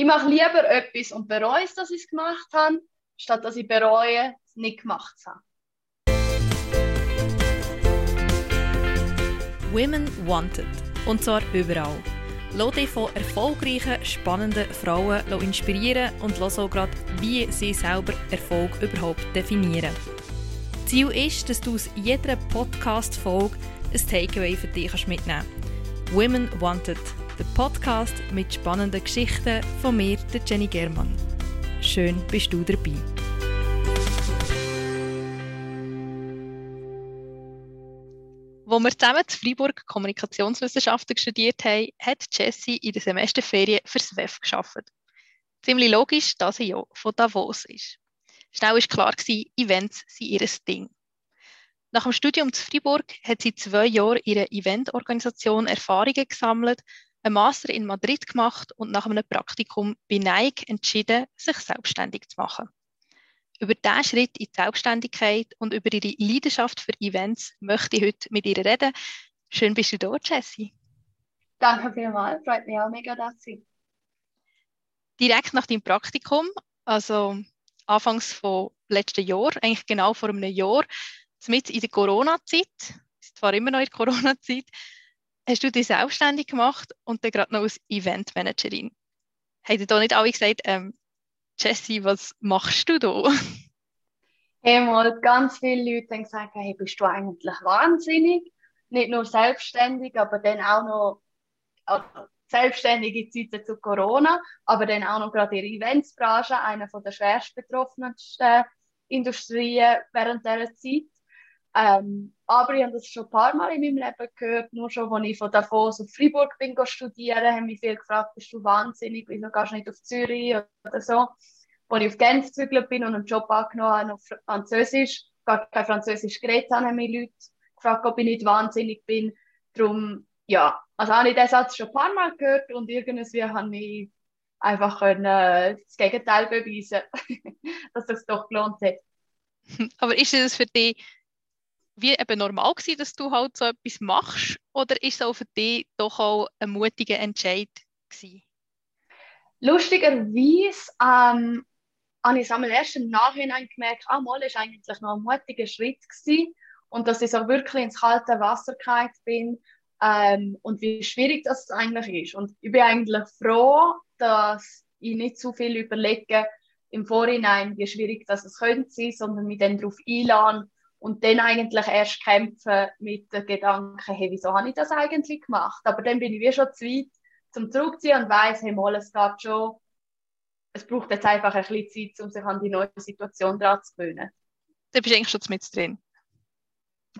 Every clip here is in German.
Ich mache lieber etwas und bereue es, dass ich es gemacht habe, statt dass ich bereue, es nicht gemacht zu haben. Women Wanted. Und zwar überall. Lass dich von erfolgreichen, spannenden Frauen inspirieren und lass auch gerade, wie sie selber Erfolg überhaupt definieren. Ziel ist, dass du aus jeder Podcast-Folge ein Takeaway für dich mitnehmen kannst. Women Wanted, der Podcast mit spannenden Geschichten von mir, der Jenny Germann. Schön bist du dabei. Wo wir zusammen in Freiburg Kommunikationswissenschaften studiert haben, hat Jessie in der Semesterferien fürs WEF geschafft. Ziemlich logisch, dass sie ja von Davos ist. Schnell war klar, Events sind ihr Ding. Nach dem Studium zu Freiburg hat sie zwei Jahre ihre Eventorganisation Erfahrungen gesammelt, einen Master in Madrid gemacht und nach einem Praktikum bei Nike entschieden, sich selbstständig zu machen. Über diesen Schritt in die Selbstständigkeit und über ihre Leidenschaft für Events möchte ich heute mit ihr reden. Schön bist du da, Jessie. Danke vielmals, freut mich auch mega, dass Sie. Direkt nach deinem Praktikum, also anfangs von letzten Jahr, eigentlich genau vor einem Jahr, mit in der Corona-Zeit, ist zwar immer noch in der Corona-Zeit, hast du dich selbstständig gemacht und dann gerade noch als Eventmanagerin. Haben da nicht alle gesagt, ähm, Jessie, was machst du da? Hey, mal ganz viele Leute haben gesagt, hey, bist du eigentlich wahnsinnig? Nicht nur selbstständig, aber dann auch noch also selbstständige Zeiten zu Corona, aber dann auch noch gerade ihre Eventsbranche, eine von der schwerst betroffensten Industrien während dieser Zeit. Ähm, aber ich habe das schon ein paar Mal in meinem Leben gehört. Nur schon, als ich von Davos auf Freiburg bin studieren, haben mich viele gefragt, bist du wahnsinnig, wieso gehst du nicht auf Zürich oder so. Als ich auf Genf gezügelt bin und einen Job angenommen habe auf Französisch, gar kein Französisch geredet habe, haben mich Leute gefragt, ob ich nicht wahnsinnig bin. Darum, ja, also habe ich diesen Satz schon ein paar Mal gehört und irgendwie habe ich einfach äh, das Gegenteil beweisen, dass es doch gelohnt hat. Aber ist es für dich wie eben normal gewesen, dass du halt so etwas machst? Oder ist es auch für dich doch auch ein mutiger Entscheid gewesen? Lustigerweise ähm, habe ich es erst im Nachhinein gemerkt, ah, mal ist eigentlich noch ein mutiger Schritt gewesen und dass ich so wirklich ins kalte Wasser gefallen bin ähm, und wie schwierig das eigentlich ist. Und ich bin eigentlich froh, dass ich nicht zu viel überlege im Vorhinein, wie schwierig das könnte sein, sondern mich dann darauf einladen und dann eigentlich erst kämpfen mit den Gedanken, hey, wieso habe ich das eigentlich gemacht? Aber dann bin ich wie schon zu weit zum Zurückziehen und weiss, hey, mal, es geht schon. Es braucht jetzt einfach ein bisschen Zeit, um sich an die neue Situation dran zu gewöhnen. Da bist du eigentlich schon mit drin.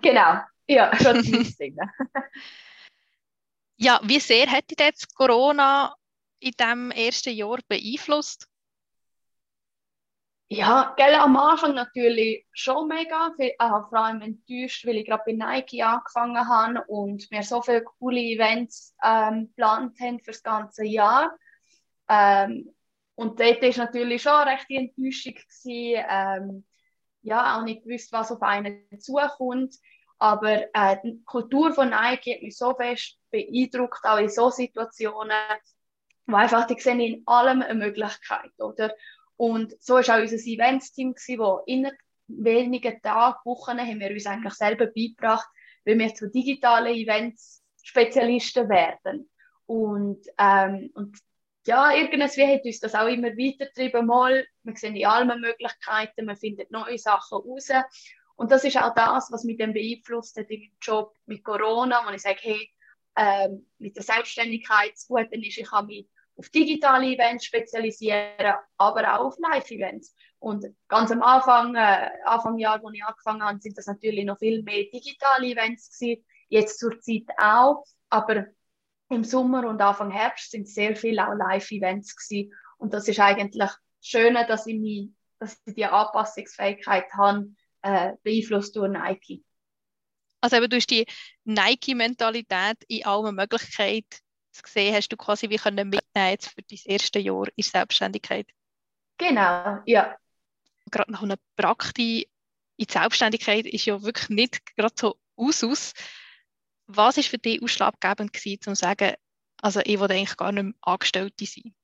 Genau, ja, schon mit drin. ja, wie sehr hat dich jetzt Corona in diesem ersten Jahr beeinflusst? Ja, gell, am Anfang natürlich schon mega. Ich habe vor allem enttäuscht, weil ich gerade bei Nike angefangen habe und wir so viele coole Events ähm, geplant haben für das ganze Jahr. Ähm, und dort war natürlich schon recht die Enttäuschung. Ähm, ja, auch nicht gewusst, was auf einen zukommt. Aber äh, die Kultur von Nike hat mich so fest beeindruckt, auch in solchen Situationen, wo einfach die sehen in allem eine Möglichkeit, oder? Und so war auch unser Events-Team, das in wenigen Tagen, Wochen, haben wir uns eigentlich selber beigebracht, wie wir zu digitalen Events Spezialisten werden. Und, ähm, und ja, irgendwie hat uns das auch immer weitergetrieben. Mal, wir sehen die allen Möglichkeiten, man findet neue Sachen raus. Und das ist auch das, was mich dann beeinflusst hat im Job mit Corona, wo ich sage, hey, ähm, mit der Selbstständigkeit, das Gute ist, ich kann mich auf digitale Events spezialisieren, aber auch auf Live-Events. Und ganz am Anfang, äh, Anfang Jahr, als ich angefangen habe, sind das natürlich noch viel mehr digitale Events gewesen. Jetzt zur Zeit auch, aber im Sommer und Anfang Herbst sind sehr viele auch Live-Events gewesen. Und das ist eigentlich das Schöne, dass ich, mich, dass ich die Anpassungsfähigkeit habe, äh, beeinflusst durch Nike. Also eben, du hast die Nike-Mentalität in allen Möglichkeiten gesehen hast du quasi wie können mitnehmen jetzt für dein erste Jahr in Selbstständigkeit. Genau, ja. Gerade nach einer Praktik in die Selbstständigkeit ist ja wirklich nicht gerade so aus. Was war für dich ausschlaggebend gewesen, um zu sagen, also ich wollte eigentlich gar nicht mehr Angestellte sein?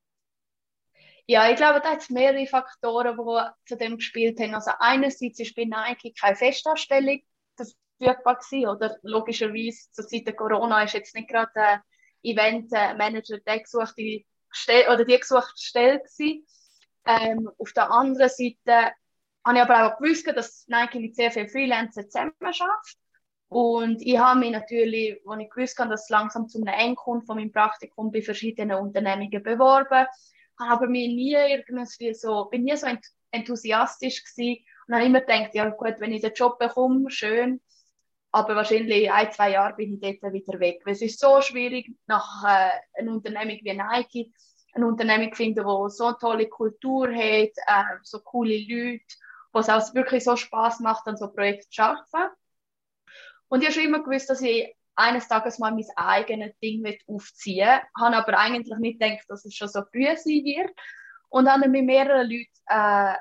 Ja, ich glaube, da hat es mehrere Faktoren, die zu dem gespielt haben. Also einerseits ist bei Nike keine Festanstellung verfügbar gewesen, oder logischerweise zur Zeit der Corona ist jetzt nicht gerade ein Event-Manager der gesuchte Stelle, oder die gesuchte Stelle gewesen. Ähm, auf der anderen Seite habe ich aber auch gewusst, dass Nike mit sehr vielen Freelancern zusammen schafft. Und ich habe mich natürlich, als ich gewusst habe, dass es langsam zum Endkunden von meinem Praktikum bei verschiedenen Unternehmungen beworben, habe mich nie irgendwie so, bin nie so enthusiastisch gewesen und habe immer gedacht, ja gut, wenn ich den Job bekomme, schön, aber wahrscheinlich ein, zwei Jahre bin ich dort wieder weg. Weil es ist so schwierig, nach äh, einer Unternehmung wie Nike, eine Unternehmung zu finden, die so eine tolle Kultur hat, äh, so coole Leute, wo es auch wirklich so Spaß macht, an so Projekten zu arbeiten. Und ich habe schon immer gewusst, dass ich eines Tages mal mein eigenes Ding aufziehen will. Habe aber eigentlich nicht gedacht, dass es schon so früh sein wird. Und dann habe mit mehreren Leuten äh,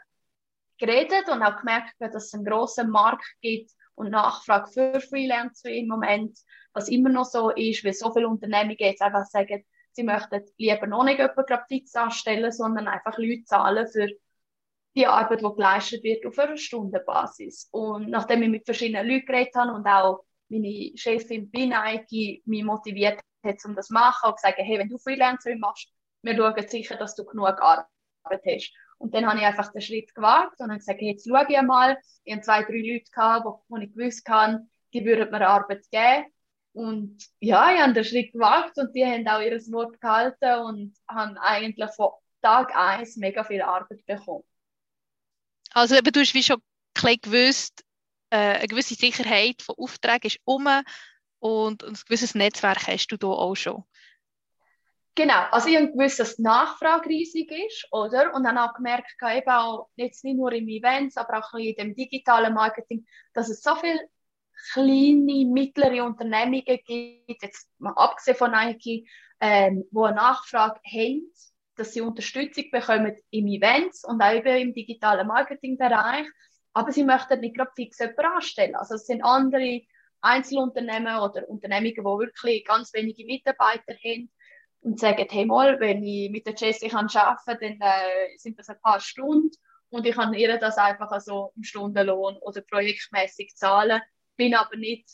geredet und auch gemerkt, dass es einen grossen Markt gibt und Nachfrage für Freelancer im Moment, was immer noch so ist, weil so viele Unternehmen jetzt einfach sagen, sie möchten lieber noch nicht jemanden fix anstellen, sondern einfach Leute zahlen für die Arbeit, die geleistet wird, auf einer Stundenbasis. Und nachdem ich mit verschiedenen Leuten geredet habe und auch meine Chefin bei Nike mich motiviert hat, um das zu machen und gesagt, hey, wenn du Freelancerin machst, wir schauen sicher, dass du genug Arbeit hast. Und dann habe ich einfach den Schritt gewagt und habe gesagt, jetzt schaue ich einmal. Ich hatte zwei, drei Leute, gehabt, wo, ich gewusst habe, die würden mir Arbeit geben. Und ja, ich habe den Schritt gewagt und die haben auch ihr Wort gehalten und haben eigentlich von Tag 1 mega viel Arbeit bekommen. Also du hast wie schon ein gewusst, äh, eine gewisse Sicherheit von Aufträgen ist um und ein gewisses Netzwerk hast du da auch schon. Genau, also ich habe gewusst, dass die Nachfrage riesig ist, oder? Und dann auch gemerkt, eben auch jetzt nicht nur im Events, aber auch in dem digitalen Marketing, dass es so viele kleine, mittlere Unternehmungen gibt, jetzt mal abgesehen von Nike, ähm, die eine Nachfrage haben dass sie Unterstützung bekommen im Events und auch im digitalen Marketingbereich. Aber sie möchten nicht gerade fix jemanden anstellen. Also es sind andere Einzelunternehmen oder Unternehmungen, die wirklich ganz wenige Mitarbeiter haben und sagen, hey mal, wenn ich mit der Jessie kann arbeiten kann, dann äh, sind das ein paar Stunden und ich kann ihr das einfach also im Stundenlohn oder projektmäßig zahlen, bin aber nicht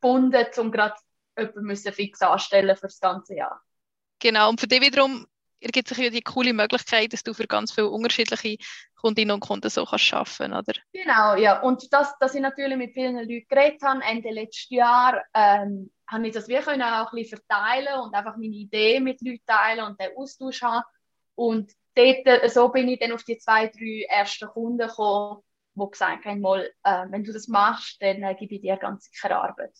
gebunden, um gerade jemanden fix anstellen für das ganze Jahr. Genau, und für dich wiederum ergibt sich ja die coole Möglichkeit, dass du für ganz viele unterschiedliche Kundinnen und Kunden so kannst arbeiten, oder? Genau, ja. Und das, dass ich natürlich mit vielen Leuten geredet habe, Ende letzten Jahr, ähm, habe ich das wirklich auch ein bisschen verteilen und einfach meine Idee mit Leuten teilen und den Austausch haben. Und dort, äh, so bin ich dann auf die zwei, drei ersten Kunden gekommen, die gesagt haben, mal, äh, wenn du das machst, dann äh, gebe ich dir ganz sicher Arbeit.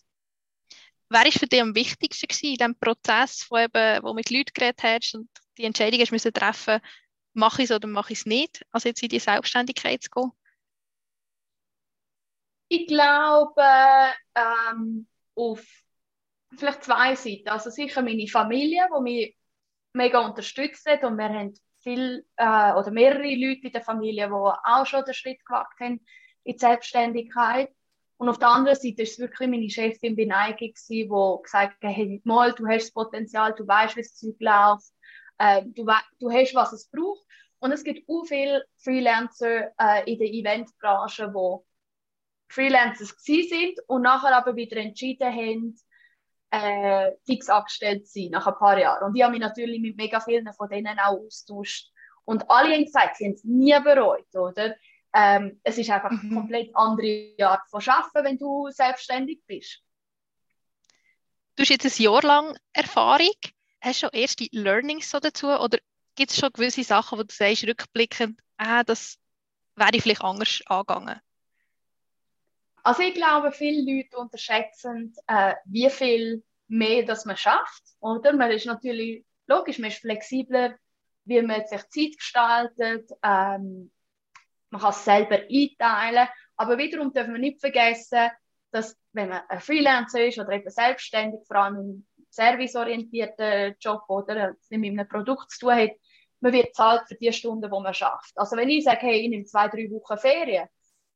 Wer war für dich am wichtigsten in diesem Prozess, wo, eben, wo mit Leuten geredet hast und die Entscheidung hast müssen treffen, mache ich es oder mache ich es nicht, also jetzt in die Selbstständigkeit zu gehen? Ich glaube, ähm, auf vielleicht zwei Seiten. Also sicher meine Familie, die mich mega unterstützt hat und wir haben viel äh, oder mehrere Leute in der Familie, die auch schon den Schritt gewagt haben in die Selbstständigkeit. Und auf der anderen Seite ist es wirklich meine Chefin Nike, die gesagt hat, hey, mal, du hast das Potenzial, du weißt, wie das Zeug läuft, äh, du, du hast, was es braucht. Und es gibt auch viele Freelancer äh, in der Eventbranche, die Freelancers sind und nachher aber wieder entschieden haben, äh, fix angestellt sein nach ein paar Jahren. Und ich habe mich natürlich mit mega vielen von denen auch austauscht. Und alle haben gesagt, sie haben es nie bereut, oder? Ähm, es ist einfach mhm. eine komplett andere Art von Arbeiten, wenn du selbstständig bist. Du hast jetzt ein Jahr lang Erfahrung. Hast du schon erste Learnings so dazu? Oder gibt es schon gewisse Sachen, wo du sagst, rückblickend, ah, das wäre ich vielleicht anders angegangen? Also ich glaube, viele Leute unterschätzen, äh, wie viel mehr das man schafft. Oder? Man ist natürlich, logisch, man ist flexibler, wie man sich Zeit gestaltet. Ähm, man kann es selber einteilen. Aber wiederum dürfen wir nicht vergessen, dass wenn man ein Freelancer ist oder eben selbstständig, vor allem im serviceorientierten Job oder mit einem Produkt zu tun hat, man wird zahlt für die Stunden, die man schafft. Also wenn ich sage, hey, ich nehme zwei, drei Wochen Ferien,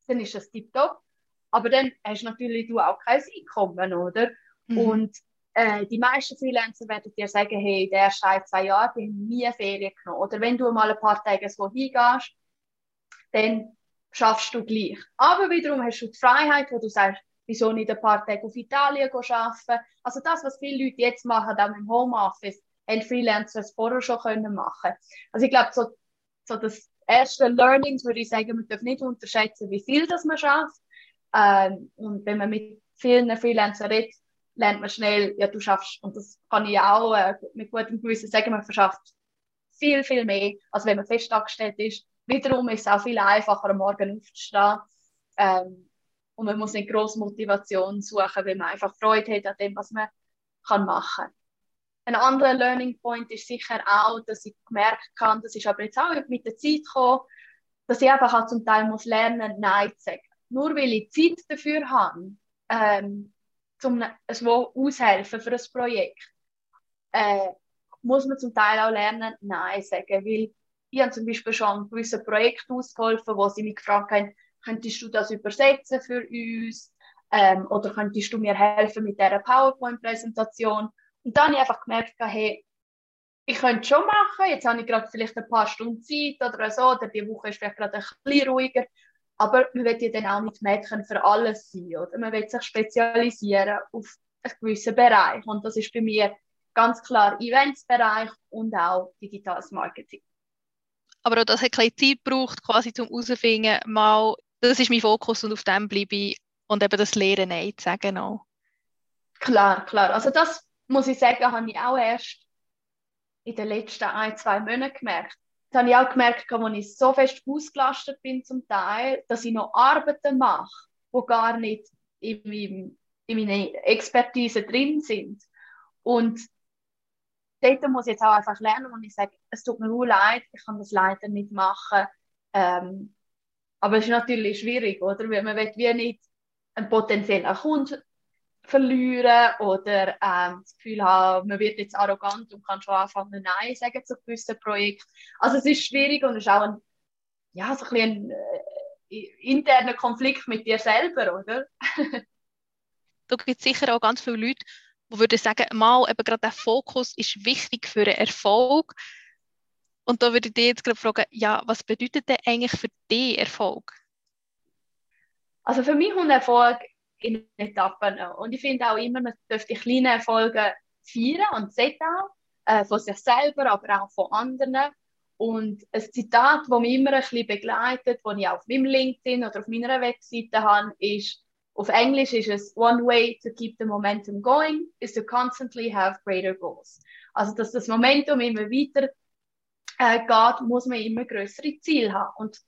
dann ist das tiptop. Aber dann hast du natürlich du auch kein Einkommen, oder? Mhm. Und äh, die meisten Freelancer werden dir sagen, hey, der ersten ein, zwei Jahre bin ich nie Ferien genommen. Oder wenn du mal ein paar Tage so hingehst, dann schaffst du gleich. Aber wiederum hast du die Freiheit, wo du sagst, wieso nicht ein paar Tage auf Italien arbeiten. Also das, was viele Leute jetzt machen, auch im Homeoffice, haben Freelancer es vorher schon können machen. Also ich glaube, so, so das erste Learnings würde ich sagen, man darf nicht unterschätzen, wie viel das man schafft. Ähm, und wenn man mit vielen Freelancern redet, lernt man schnell, ja, du schaffst, und das kann ich auch äh, mit gutem Gewissen sagen, man verschafft viel, viel mehr, als wenn man fest angestellt ist. Wiederum ist es auch viel einfacher, am Morgen aufzustehen. Ähm, und man muss nicht große Motivation suchen, weil man einfach Freude hat an dem, was man kann machen kann. Ein anderer Learning Point ist sicher auch, dass ich gemerkt habe, das ist aber jetzt auch mit der Zeit gekommen, dass ich einfach auch zum Teil muss lernen, Nein zu sagen. Nur weil ich Zeit dafür habe, ähm, zum so aushelfen für ein Projekt, äh, muss man zum Teil auch lernen, Nein sagen. Weil ich habe zum Beispiel schon gewisse Projekte ausgeholfen, wo sie mich gefragt haben, könntest du das übersetzen für uns? Ähm, oder könntest du mir helfen mit dieser PowerPoint-Präsentation? Und dann habe ich einfach gemerkt, hey, ich könnte es schon machen, jetzt habe ich gerade vielleicht ein paar Stunden Zeit oder so, oder die Woche ist vielleicht gerade ein bisschen ruhiger. Aber man will ja dann auch nicht Mädchen für alles sein, oder? Man will sich spezialisieren auf einen gewissen Bereich. Und das ist bei mir ganz klar Eventsbereich und auch digitales Marketing. Aber auch das hat ein Zeit gebraucht, quasi zum herauszufinden, mal, das ist mein Fokus und auf dem bleibe ich und eben das Lehren Nein zu sagen auch. Klar, klar. Also das muss ich sagen, habe ich auch erst in den letzten ein, zwei Monaten gemerkt. Das habe ich auch gemerkt, als ich so fest ausgelastet bin zum Teil, dass ich noch Arbeiten mache, die gar nicht in, meinem, in meiner Expertise drin sind. Und dort muss ich jetzt auch einfach lernen und ich sage, es tut mir leid, ich kann das leider nicht machen. Ähm, aber es ist natürlich schwierig, oder? Weil man will wie nicht einen potenziellen Kunden verlieren oder ähm, das Gefühl haben, man wird jetzt arrogant und kann schon anfangen, Nein sagen zu gewissen Projekten. Also es ist schwierig und es ist auch ein, ja, so ein, ein äh, interner Konflikt mit dir selber, oder? da gibt es sicher auch ganz viele Leute, die würden sagen, mal eben gerade der Fokus ist wichtig für den Erfolg. Und da würde ich dich jetzt gerade fragen, ja, was bedeutet denn eigentlich für dich Erfolg? Also für mich und Erfolg in Etappen. Und ich finde auch immer, man dürfte kleine Erfolge feiern und sieht auch, äh, von sich selber, aber auch von anderen. Und ein Zitat, das mich immer ein bisschen begleitet, das ich auf meinem LinkedIn oder auf meiner Webseite habe, ist, auf Englisch ist es One way to keep the momentum going is to constantly have greater goals. Also, dass das Momentum immer weiter äh, geht, muss man immer größere Ziele haben. Und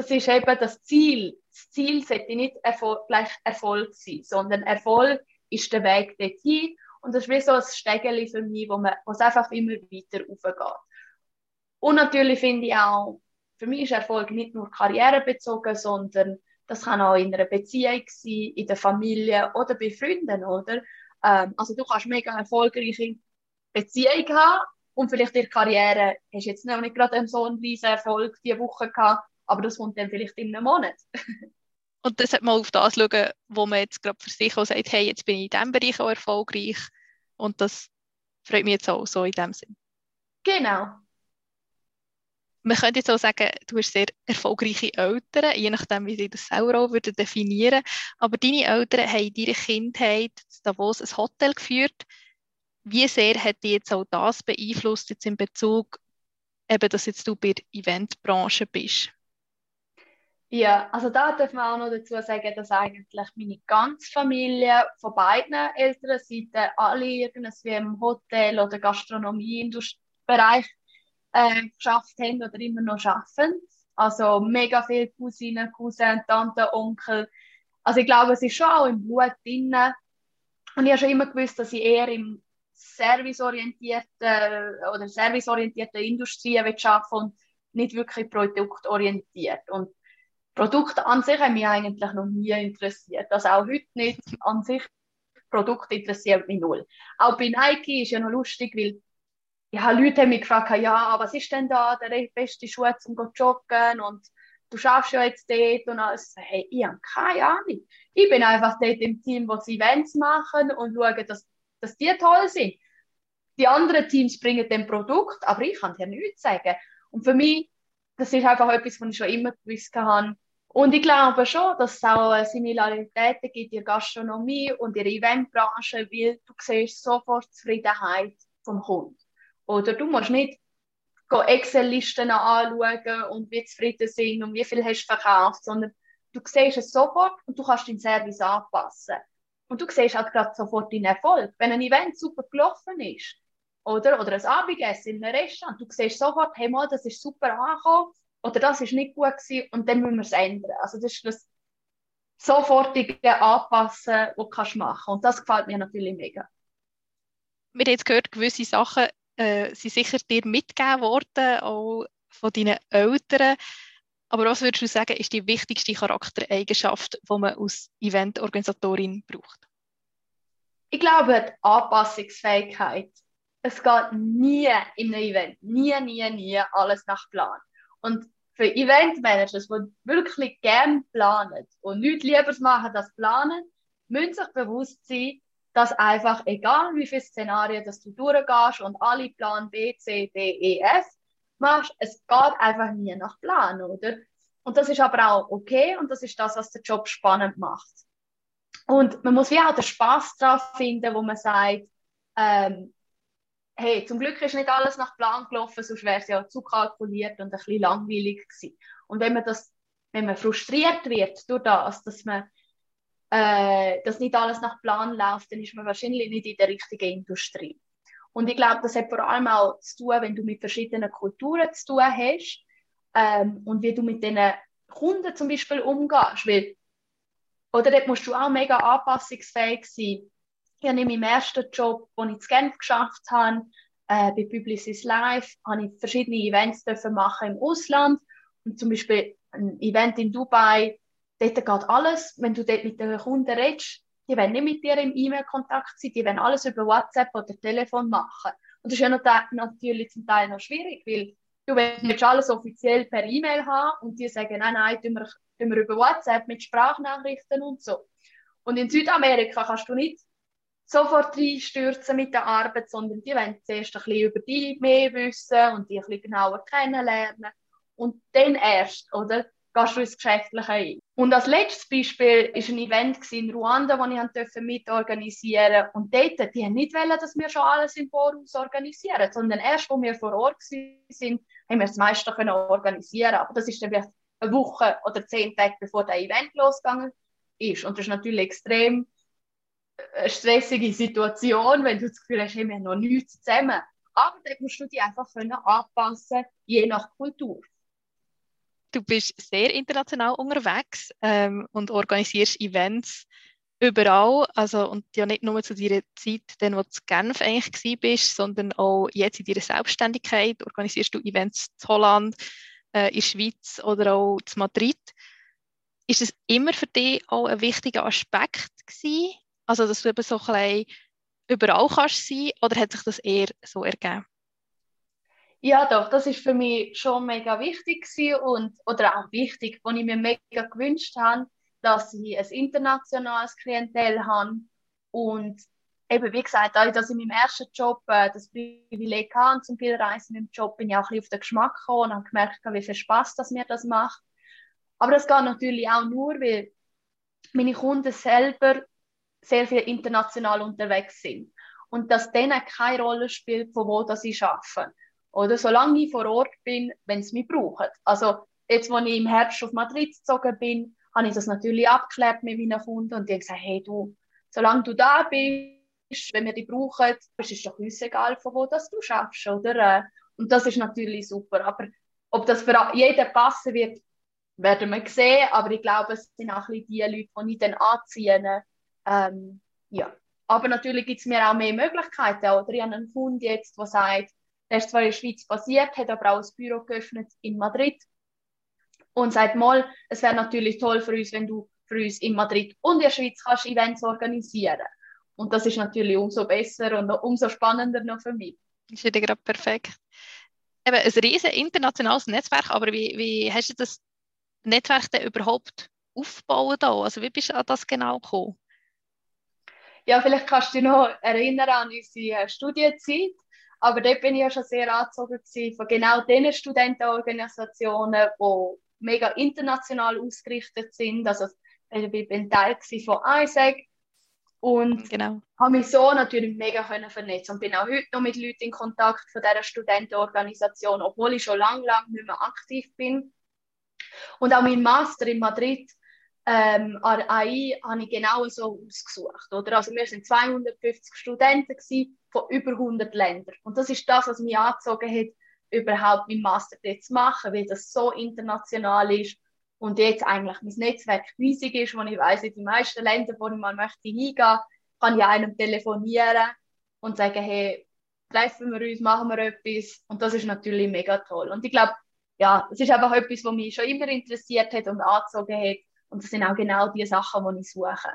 das ist eben das Ziel. Das Ziel sollte nicht Erfolg, gleich Erfolg sein, sondern Erfolg ist der Weg dorthin. Und das ist wie so ein Stegeli für mich, wo, es einfach immer weiter aufgeht. Und natürlich finde ich auch, für mich ist Erfolg nicht nur karrierebezogen, sondern das kann auch in einer Beziehung sein, in der Familie oder bei Freunden, oder? Ähm, also du kannst mega erfolgreiche Beziehung haben und vielleicht in der Karriere hast du jetzt noch nicht gerade so einen riesen Erfolg diese Woche gehabt, aber das kommt dann vielleicht in einem Monat. und das hat man auf das schauen, wo man jetzt gerade für sich auch sagt, hey, jetzt bin ich in diesem Bereich auch erfolgreich und das freut mich jetzt auch so in dem Sinn. Genau, man könnte jetzt auch sagen, du hast sehr erfolgreiche Eltern, je nachdem, wie sie das selber auch würden definieren Aber deine Eltern haben in deiner Kindheit in Davos ein Hotel geführt. Wie sehr hat dich jetzt auch das beeinflusst, jetzt in Bezug, eben, dass jetzt du bei der Eventbranche bist? Ja, also da darf man auch noch dazu sagen, dass eigentlich meine ganze Familie von beiden älteren Seiten alle irgendwie im Hotel- oder Gastronomiebereich äh, geschafft haben oder immer noch schaffen. Also mega viele Cousinen, Cousins, Tanten, Onkel. Also ich glaube, es ist schon auch im Blut drin. Und ich habe schon immer gewusst, dass ich eher im serviceorientierten oder serviceorientierten Industrien arbeiten und nicht wirklich produktorientiert. Und Produkte an sich haben mich eigentlich noch nie interessiert. Also auch heute nicht an sich. Produkte interessiert mich null. Auch bei Nike ist ja noch lustig, weil ja, Leute haben mich gefragt, ja, was ist denn da der beste Schuh zum joggen und du schaffst ja jetzt dort und alles. Hey, ich habe keine Ahnung. Ich bin einfach dort im Team, wo sie Events machen und schaue, dass dass die toll sind. Die anderen Teams bringen dem Produkt, aber ich kann dir nichts sagen. Und für mich, das ist einfach etwas, was ich schon immer gewusst habe. Und ich glaube schon, dass es auch Similaritäten gibt in der Gastronomie und in der Eventbranche, weil du siehst sofort Zufriedenheit vom Kunden. Oder du musst nicht Excel-Listen anschauen und wie zufrieden sind und wie viel hast du verkauft, sondern du siehst es sofort und du kannst deinen Service anpassen. Und du siehst halt gerade sofort deinen Erfolg. Wenn ein Event super gelaufen ist, oder, oder ein Abendessen in einem Restaurant, du siehst sofort, hey mal, das ist super angekommen, oder das ist nicht gut gewesen, und dann müssen wir es ändern. Also das ist das sofortige Anpassen, das du kannst machen Und das gefällt mir natürlich mega. Wir haben jetzt gehört, gewisse Sachen äh, sind sicher dir mitgegeben worden, auch von deinen Eltern. Aber was würdest du sagen, ist die wichtigste Charaktereigenschaft, die man als Eventorganisatorin braucht? Ich glaube, die Anpassungsfähigkeit. Es geht nie in einem Event, nie, nie, nie alles nach Plan. Und für Eventmanagers, die wirklich gerne planen und nichts lieber machen als planen, müssen sich bewusst sein, dass einfach, egal wie viele Szenarien dass du durchgehst und alle Plan B, C, D, E, F machst, es geht einfach nie nach Plan, oder? Und das ist aber auch okay und das ist das, was den Job spannend macht. Und man muss wie auch den Spaß drauf finden, wo man sagt, ähm, hey, zum Glück ist nicht alles nach Plan gelaufen, sonst wäre es ja zu kalkuliert und ein bisschen langweilig gewesen. Und wenn man das, wenn man frustriert wird durch das, dass man äh, dass nicht alles nach Plan läuft, dann ist man wahrscheinlich nicht in der richtigen Industrie. Und ich glaube, das hat vor allem auch zu tun, wenn du mit verschiedenen Kulturen zu tun hast ähm, und wie du mit den Kunden zum Beispiel umgehst. Weil, oder dort musst du auch mega anpassungsfähig sein. Ich habe in meinem ersten Job, den ich in Genf geschafft habe, äh, bei Publicis Live, habe ich verschiedene Events dürfen machen im Ausland. Und zum Beispiel ein Event in Dubai, dort geht alles, wenn du dort mit den Kunden redest, die wollen nicht mit dir im E-Mail-Kontakt sein, die wollen alles über WhatsApp oder Telefon machen. Und das ist ja natürlich zum Teil noch schwierig, weil du willst alles offiziell per E-Mail haben und die sagen, nein, nein, tun wir, tun wir über WhatsApp mit Sprachnachrichten und so. Und in Südamerika kannst du nicht sofort reinstürzen mit der Arbeit, sondern die wollen zuerst ein bisschen über dich mehr wissen und dich ein bisschen genauer kennenlernen. Und dann erst, oder, gehst du ins Geschäftliche ein. Und als letztes Beispiel war ein Event in Ruanda, das ich mitorganisieren durfte. Und dort, die haben nicht wollen, dass wir schon alles im Voraus organisieren, sondern erst, als wir vor Ort waren, haben wir das meiste organisieren Aber das ist dann vielleicht eine Woche oder zehn Tage, bevor der Event losgegangen ist. Und das ist natürlich extrem eine stressige Situation, wenn du das Gefühl hast, hey, wir haben noch nichts zusammen. Aber dann musst du dich einfach anpassen, je nach Kultur. Du bist sehr international unterwegs ähm, und organisierst Events überall, also und ja nicht nur zu deiner Zeit, dann, wo du in Genf eigentlich bist, sondern auch jetzt in deiner Selbstständigkeit organisierst du Events in Holland, äh, in der Schweiz oder auch in Madrid. Ist es immer für dich auch ein wichtiger Aspekt gewesen? Also, dass du eben so ein überall kannst sein oder hat sich das eher so ergeben? Ja, doch, das ist für mich schon mega wichtig und oder auch wichtig, wo ich mir mega gewünscht habe, dass ich ein internationales Klientel habe und eben wie gesagt, dadurch, dass ich in meinem ersten Job äh, das Privileg hatte und zum viel Reisen im Job, bin ich auch ein bisschen auf den Geschmack gekommen und habe gemerkt, wie viel Spaß dass mir das macht. Aber das geht natürlich auch nur, weil meine Kunden selber sehr viel international unterwegs sind und dass denen keine Rolle spielt, von wo das sie arbeiten. Oder solange ich vor Ort bin, wenn sie mich brauchen. Also jetzt, als ich im Herbst auf Madrid gezogen bin, habe ich das natürlich abgeklärt mit meinen Kunden und die haben gesagt, hey du, solange du da bist, wenn wir dich brauchen, ist es doch uns egal, von wo das du schaffst, oder? Und das ist natürlich super. Aber ob das für jeden passen wird, werden wir sehen. Aber ich glaube, es sind auch ein bisschen die Leute, die ich dann anziehen. Ähm, ja. Aber natürlich gibt es mir auch mehr Möglichkeiten. Oder ich habe einen Kunden jetzt, der sagt, er ist zwar in der Schweiz basiert, hat aber auch ein Büro geöffnet in Madrid und sagt mal, es wäre natürlich toll für uns, wenn du für uns in Madrid und in der Schweiz kannst Events organisieren. Und das ist natürlich umso besser und umso spannender noch für mich. Das ist ja gerade perfekt. Eben ein riesen internationales Netzwerk, aber wie, wie hast du das Netzwerk denn überhaupt aufgebaut? Also wie bist du an das genau gekommen? Ja, vielleicht kannst du dich noch erinnern an unsere Studienzeit. Aber dort bin ich ja schon sehr angezogen von genau den Studentenorganisationen, die mega international ausgerichtet sind. Also ich bin Teil von ISEC und genau. habe mich so natürlich mega können vernetzen und bin auch heute noch mit Leuten in Kontakt von dieser Studentenorganisation, obwohl ich schon lange, lange nicht mehr aktiv bin. Und auch mein Master in Madrid ähm, an AI habe ich genau so ausgesucht. Oder? Also wir sind 250 Studenten von über 100 Ländern. Und das ist das, was mich angezogen hat, überhaupt meinen Master zu machen, weil das so international ist und jetzt eigentlich mein Netzwerk riesig ist, wo ich weiß, in den meisten Ländern, wo ich mal möchte hingehen, kann ich einem telefonieren und sagen, hey, treffen wir uns, machen wir etwas. Und das ist natürlich mega toll. Und ich glaube, ja, es ist einfach etwas, was mich schon immer interessiert hat und angezogen hat. Und das sind auch genau die Sachen, die ich suche.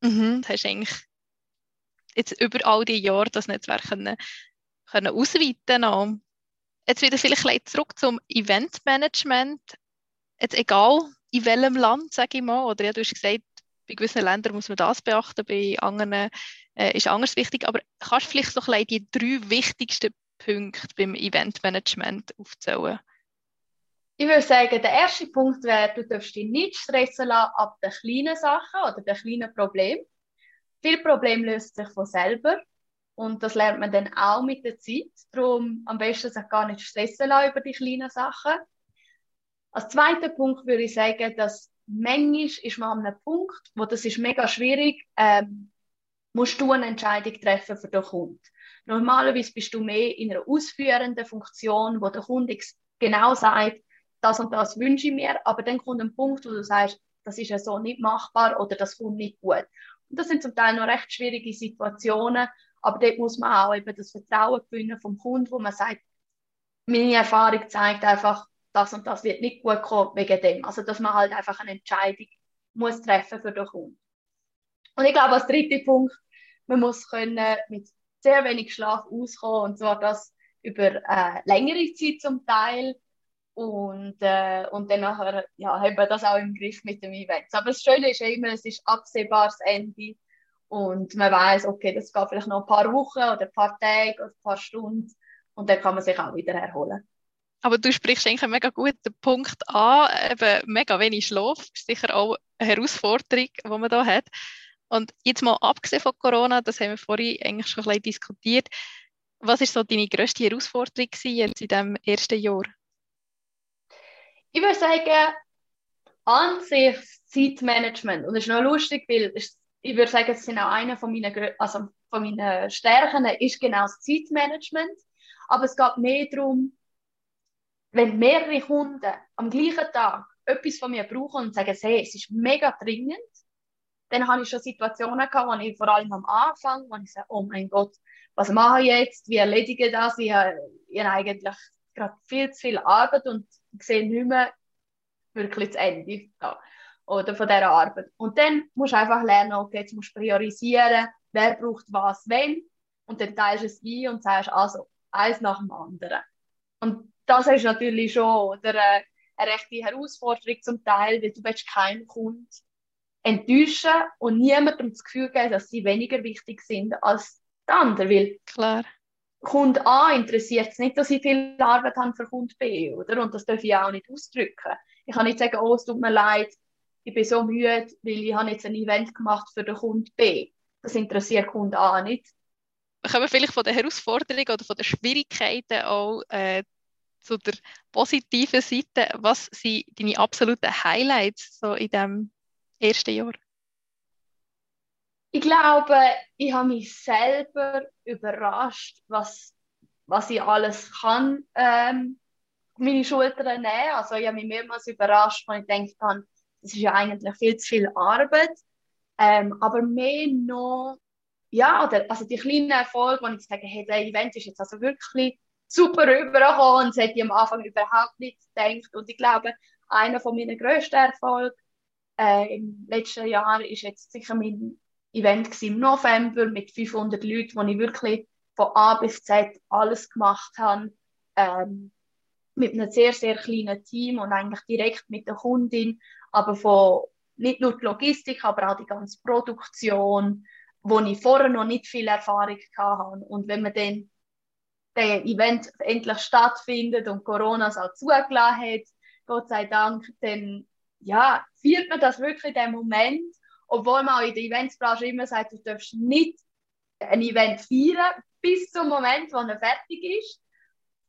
Mhm, das hast eigentlich jetzt über all die Jahre das Netzwerk können, können ausweiten noch. Jetzt wieder vielleicht zurück zum Eventmanagement. Jetzt egal in welchem Land, sage ich mal, oder ja, du hast gesagt, bei gewissen Ländern muss man das beachten, bei anderen äh, ist anders wichtig, aber kannst du vielleicht so die drei wichtigsten Punkte beim Eventmanagement aufzählen? Ich würde sagen, der erste Punkt wäre, du darfst dich nicht stressen lassen ab den kleinen Sachen oder den kleinen Problemen. Viele Probleme lösen sich von selber und das lernt man dann auch mit der Zeit. Darum am besten sich gar nicht stressen lassen über die kleinen Sachen. Als zweiter Punkt würde ich sagen, dass manchmal ist man an einem Punkt, wo das ist mega schwierig, ähm, musst du eine Entscheidung treffen für den Kunden. Normalerweise bist du mehr in einer ausführenden Funktion, wo der Kunde genau sagt, das und das wünsche ich mir, aber dann kommt ein Punkt, wo du sagst, das ist ja so nicht machbar oder das kommt nicht gut. Und das sind zum Teil noch recht schwierige Situationen, aber dort muss man auch eben das Vertrauen gewinnen vom Kunden, wo man sagt, meine Erfahrung zeigt einfach, das und das wird nicht gut kommen wegen dem. Also, dass man halt einfach eine Entscheidung muss treffen für den Kunden. Und ich glaube, als dritter Punkt, man muss können mit sehr wenig Schlaf auskommen und zwar das über äh, längere Zeit zum Teil und, äh, und dann nachher, ja, haben wir das auch im Griff mit dem Event. Aber das Schöne ist immer, es ist absehbares Ende und man weiß, okay, das geht vielleicht noch ein paar Wochen oder ein paar Tage oder ein paar Stunden und dann kann man sich auch wieder erholen. Aber du sprichst eigentlich einen mega guten Punkt an. Eben mega wenig Schlaf ist sicher auch eine Herausforderung, die man da hat. Und jetzt mal abgesehen von Corona, das haben wir vorhin eigentlich schon ein bisschen diskutiert. Was ist so deine grösste Herausforderung jetzt in diesem ersten Jahr? Ich würde sagen, an sich Zeitmanagement. Und es ist noch lustig, weil ich würde sagen, es sind auch eine von meinen, also von meinen Stärken ist genau das Zeitmanagement. Aber es geht mehr darum, wenn mehrere Kunden am gleichen Tag etwas von mir brauchen und sagen, hey, es ist mega dringend, dann habe ich schon Situationen gehabt, wo ich vor allem am Anfang, wo ich sage, oh mein Gott, was mache ich jetzt, wie erledige ich das, ich ich habe eigentlich gerade viel zu viel Arbeit und sehe nicht mehr wirklich das Ende da, oder von dieser Arbeit. Und dann musst du einfach lernen, okay, jetzt musst du priorisieren, wer braucht was, wenn, und dann teilst du es ein und sagst, also, eins nach dem anderen. Und das ist natürlich schon oder, äh, eine rechte Herausforderung zum Teil, weil du willst keinen Kunden enttäuschen und niemandem das Gefühl geben, dass sie weniger wichtig sind als der andere. Weil Klar. Kunde A interessiert es nicht, dass ich viel Arbeit habe für Kunde B, oder? Und das darf ich auch nicht ausdrücken. Ich kann nicht sagen, oh, es tut mir leid, ich bin so müde, weil ich habe jetzt ein Event gemacht für den Kunden B. Das interessiert Kunde A nicht. Kommen wir vielleicht von den Herausforderungen oder von den Schwierigkeiten auch äh, zu der positiven Seite. Was sind deine absoluten Highlights so in diesem ersten Jahr? Ich glaube, ich habe mich selber überrascht, was, was ich alles kann ähm, meine Schultern nehmen. Also ich habe mich mehrmals überrascht, weil ich gedacht habe, das ist ja eigentlich viel zu viel Arbeit. Ähm, aber mehr noch, ja, oder, also die kleinen Erfolge, wo ich sage, hey, der Event ist jetzt also wirklich super rübergekommen und das hätte ich am Anfang überhaupt nicht gedacht. Und ich glaube, einer von meinen grössten Erfolgen äh, im letzten Jahr ist jetzt sicher mein Event im November mit 500 Leuten, wo ich wirklich von A bis Z alles gemacht habe. Ähm, mit einem sehr, sehr kleinen Team und eigentlich direkt mit der Kundin, aber von nicht nur die Logistik, aber auch die ganze Produktion, wo ich vorher noch nicht viel Erfahrung hatte. Und wenn man dann der Event endlich stattfindet und Corona es auch zugelassen hat, Gott sei Dank, dann ja, fühlt man das wirklich in dem Moment, obwohl man auch in der Eventsbranche immer sagt, du darfst nicht ein Event feiern bis zum Moment, wo er fertig ist.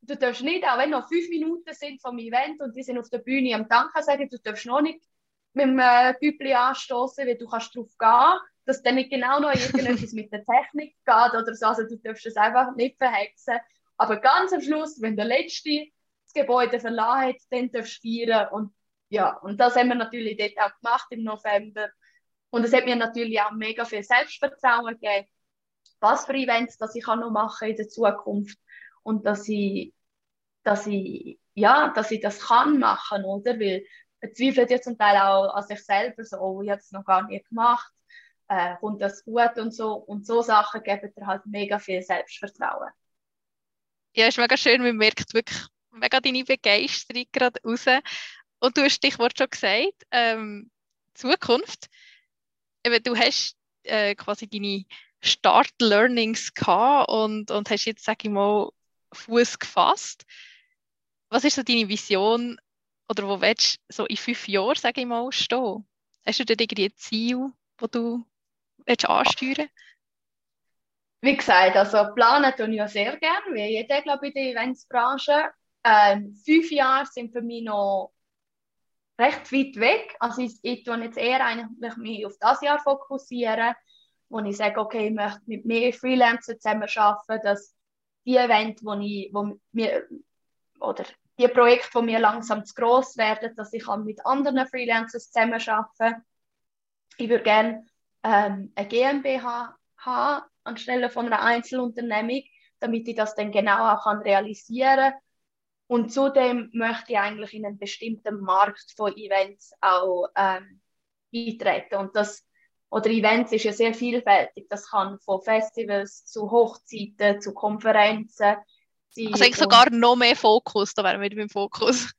Du darfst nicht, auch wenn noch fünf Minuten sind vom Event und die sind auf der Bühne am Danken sagen, du darfst noch nicht mit dem äh, Bübli anstoßen, weil du kannst darauf gehen, dass dann nicht genau noch irgendetwas mit der Technik geht oder so. Also du darfst es einfach nicht verhexen. Aber ganz am Schluss, wenn der Letzte das Gebäude verlassen hat, dann darfst du feiern. Und ja, und das haben wir natürlich dort auch gemacht im November. Und es hat mir natürlich auch mega viel Selbstvertrauen gegeben, was für Events dass ich noch machen in der Zukunft und dass ich, dass ich, ja, dass ich das kann machen, oder? Weil man zweifelt ja zum Teil auch an sich selber so, oh, ich habe es noch gar nicht gemacht, äh, kommt das gut und so. Und so Sachen geben dir halt mega viel Selbstvertrauen. Ja, ist mega schön, man merkt wirklich mega deine Begeisterung gerade raus. Und du hast Stichwort schon gesagt, ähm, Zukunft. Eben, du hast äh, quasi deine Start-Learnings gehabt und, und hast jetzt, sage ich mal, Fuß gefasst. Was ist so deine Vision oder wo willst du so in fünf Jahren, sage ich mal, stehen? Hast du da irgendwie ein Ziel, das du willst ansteuern Wie gesagt, also planen tue ich ja sehr gerne, wie jeder, glaube ich, in der Eventsbranche. Ähm, fünf Jahre sind für mich noch recht weit weg. Also ich, ich tue jetzt eher eigentlich mich auf das Jahr fokussieren, wo ich sage, okay, ich möchte mit mehr Freelancern zusammen arbeiten, dass die Events, wo ich, wo mir, oder die Projekte, die mir langsam zu gross werden, dass ich mit anderen Freelancern zusammen arbeiten Ich würde gerne ähm, eine GmbH haben anstelle von einer Einzelunternehmung, damit ich das dann genau auch kann realisieren kann und zudem möchte ich eigentlich in einen bestimmten Markt von Events auch ähm, beitreten. Und das, oder Events ist ja sehr vielfältig. Das kann von Festivals zu Hochzeiten, zu Konferenzen sein. Also ich sogar noch mehr Fokus, da wären wir mit dem Fokus.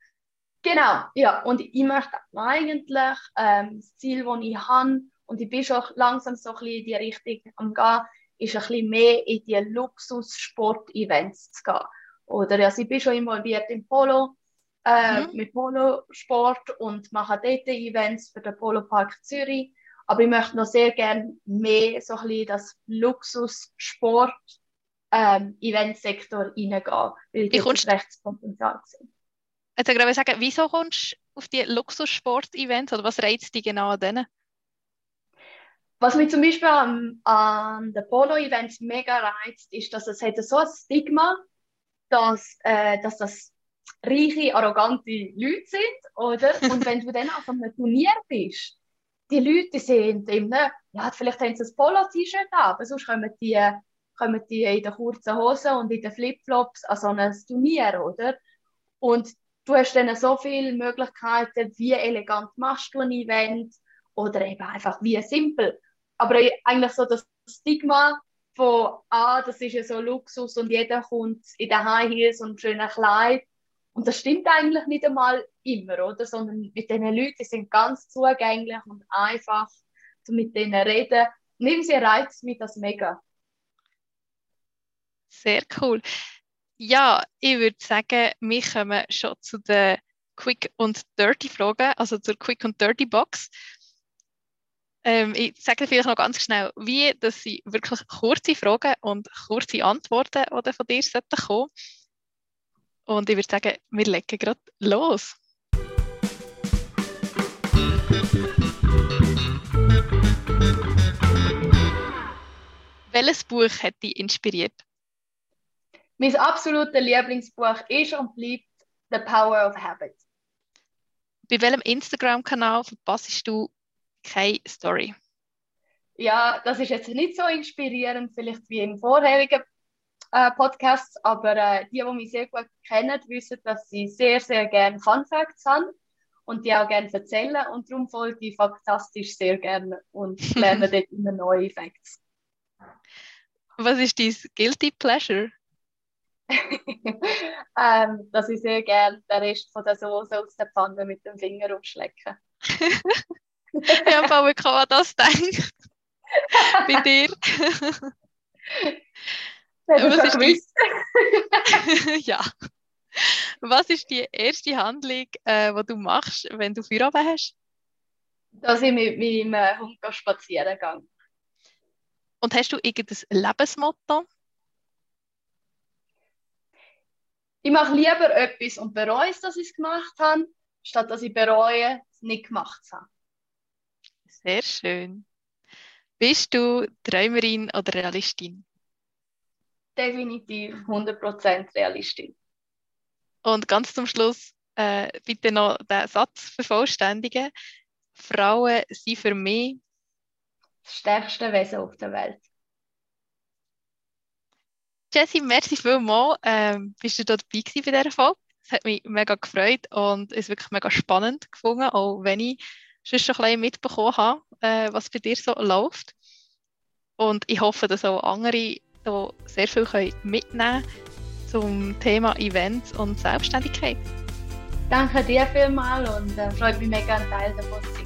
Genau, ja. Und ich möchte eigentlich ähm, das Ziel, das ich habe, und ich bin schon langsam so ein bisschen in die Richtung am gehen, ist ein bisschen mehr in die Luxussport-Events zu gehen. Oder also ich bin schon involviert im Polo, äh, mhm. mit Polosport und mache dort Events für den Polopark Zürich. Aber ich möchte noch sehr gerne mehr so ein bisschen das Luxussport ähm, reingehen, weil das kommst, Rechtspotenzial sind. Also ich glaube sagen, wieso kommst du auf die Luxussport-Events oder was reizt dich genau an denen? Was mich zum Beispiel an, an den Polo-Events mega reizt, ist, dass es hat so ein Stigma dass, äh, dass das reiche, arrogante Leute sind, oder? Und wenn du dann auf einem Turnier bist, die Leute sind immer, ja, vielleicht haben sie ein Polo-T-Shirt an, aber sonst kommen die, kommen die in den kurzen Hosen und in den Flipflops an so ein Turnier, oder? Und du hast dann so viele Möglichkeiten, wie elegant machst du ein Event oder eben einfach wie simpel. Aber eigentlich so das Stigma, von, ah, das ist ja so Luxus und jeder kommt in den High Heels und schönen Kleid. Und das stimmt eigentlich nicht einmal immer, oder? Sondern mit diesen Leuten, die sind ganz zugänglich und einfach zu mit denen reden. Und sie reizt mich das mega. Sehr cool. Ja, ich würde sagen, wir kommen schon zu den Quick und Dirty Fragen, also zur Quick und Dirty Box. Ähm, ich sage vielleicht noch ganz schnell, wie dass sie wirklich kurze Fragen und kurze Antworten die von dir sollten kommen. Und ich würde sagen, wir legen gerade los. Welches Buch hat dich inspiriert? Mein absolutes Lieblingsbuch ist und bleibt The Power of Habit. Bei welchem Instagram-Kanal verpasst du keine Story. Ja, das ist jetzt nicht so inspirierend, vielleicht wie im vorherigen äh, Podcast, aber äh, die, die mich sehr gut kennen, wissen, dass sie sehr, sehr gerne Fun Facts haben und die auch gerne erzählen und darum folge ich fantastisch sehr gerne und lerne dort immer neue Facts. Was ist dein Guilty Pleasure? ähm, dass ich sehr gerne den Rest von der Soße aus der Pfanne mit dem Finger umschlecke. ich habe auch an das gedacht. Bei dir. Was ist die... ja. Was ist die erste Handlung, äh, die du machst, wenn du Feierabend hast? Dass ich mit meinem Hund spazieren gehe. Und hast du irgendein Lebensmotto? Ich mache lieber etwas und bereue es, dass ich es gemacht habe, statt dass ich bereue, es nicht gemacht zu haben. Sehr schön. Bist du Träumerin oder Realistin? Definitiv 100% Realistin. Und ganz zum Schluss äh, bitte noch den Satz vervollständigen. Frauen sind für mich das stärkste Wesen auf der Welt. Jessie, merci vielmals. Ähm, bist du da dabei bei dieser Folge? Es hat mich mega gefreut und ist wirklich mega spannend gefunden, auch wenn ich schon ein bisschen mitbekommen habe, äh, was bei dir so läuft. Und ich hoffe, dass auch andere da sehr viel mitnehmen können zum Thema Events und Selbstständigkeit. Danke dir vielmals und äh, freut mich mega, ein Teil davon zu sein.